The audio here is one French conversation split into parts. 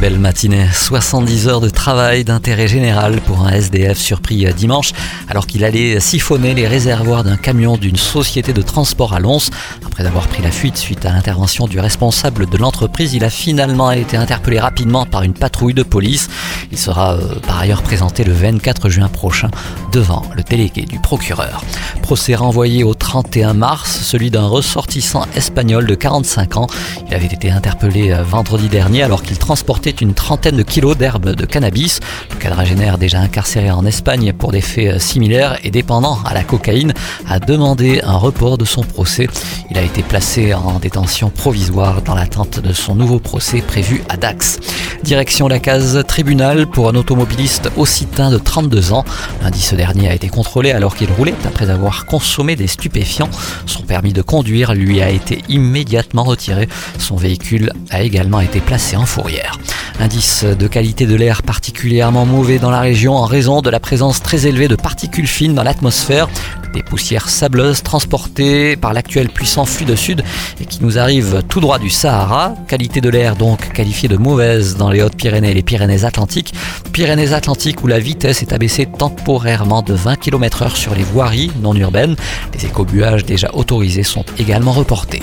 Belle matinée. 70 heures de travail d'intérêt général pour un SDF surpris dimanche alors qu'il allait siphonner les réservoirs d'un camion d'une société de transport à Lons. Après avoir pris la fuite suite à l'intervention du responsable de l'entreprise, il a finalement été interpellé rapidement par une patrouille de police. Il sera euh, par ailleurs présenté le 24 juin prochain devant le délégué du procureur. Procès renvoyé au 31 mars, celui d'un ressortissant espagnol de 45 ans. Il avait été interpellé euh, vendredi dernier alors qu'il transportait une trentaine de kilos d'herbes de cannabis. Le quadragénaire, déjà incarcéré en Espagne pour des faits euh, similaires et dépendant à la cocaïne, a demandé un report de son procès. Il a été placé en détention provisoire dans l'attente de son nouveau procès prévu à Dax. Direction la case tribunal pour un automobiliste occitan de 32 ans. Lundi, ce dernier a été contrôlé alors qu'il roulait après avoir consommé des stupéfiants. Son permis de conduire lui a été immédiatement retiré. Son véhicule a également été placé en fourrière. Indice de qualité de l'air particulièrement mauvais dans la région en raison de la présence très élevée de particules fines dans l'atmosphère, des poussières sableuses transportées par l'actuel puissant flux de sud et qui nous arrivent tout droit du Sahara. Qualité de l'air donc qualifiée de mauvaise dans les Hautes-Pyrénées et les Pyrénées-Atlantiques. Pyrénées-Atlantiques où la vitesse est abaissée temporairement de 20 km h sur les voiries non urbaines. Les écobuages déjà autorisés sont également reportés.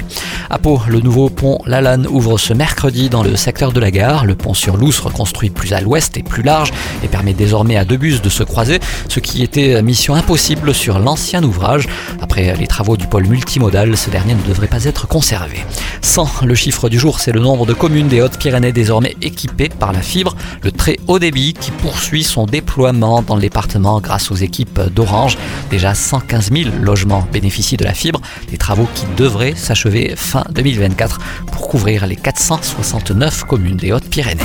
À Pau, le nouveau pont Lalanne ouvre ce mercredi dans le secteur de la gare. Le pont sur Lousse, reconstruit plus à l'ouest et plus large, et permet désormais à deux bus de se croiser, ce qui était mission impossible sur l'ancien ouvrage. Après les travaux du pôle multimodal, ce dernier ne devrait pas être conservé. 100, le chiffre du jour, c'est le nombre de communes des Hautes-Pyrénées désormais équipées par la fibre, le très haut débit qui poursuit son déploiement dans le département grâce aux équipes d'Orange. Déjà 115 000 logements bénéficient de la fibre, des travaux qui devraient s'achever fin 2024 pour couvrir les 469 communes des Hautes-Pyrénées.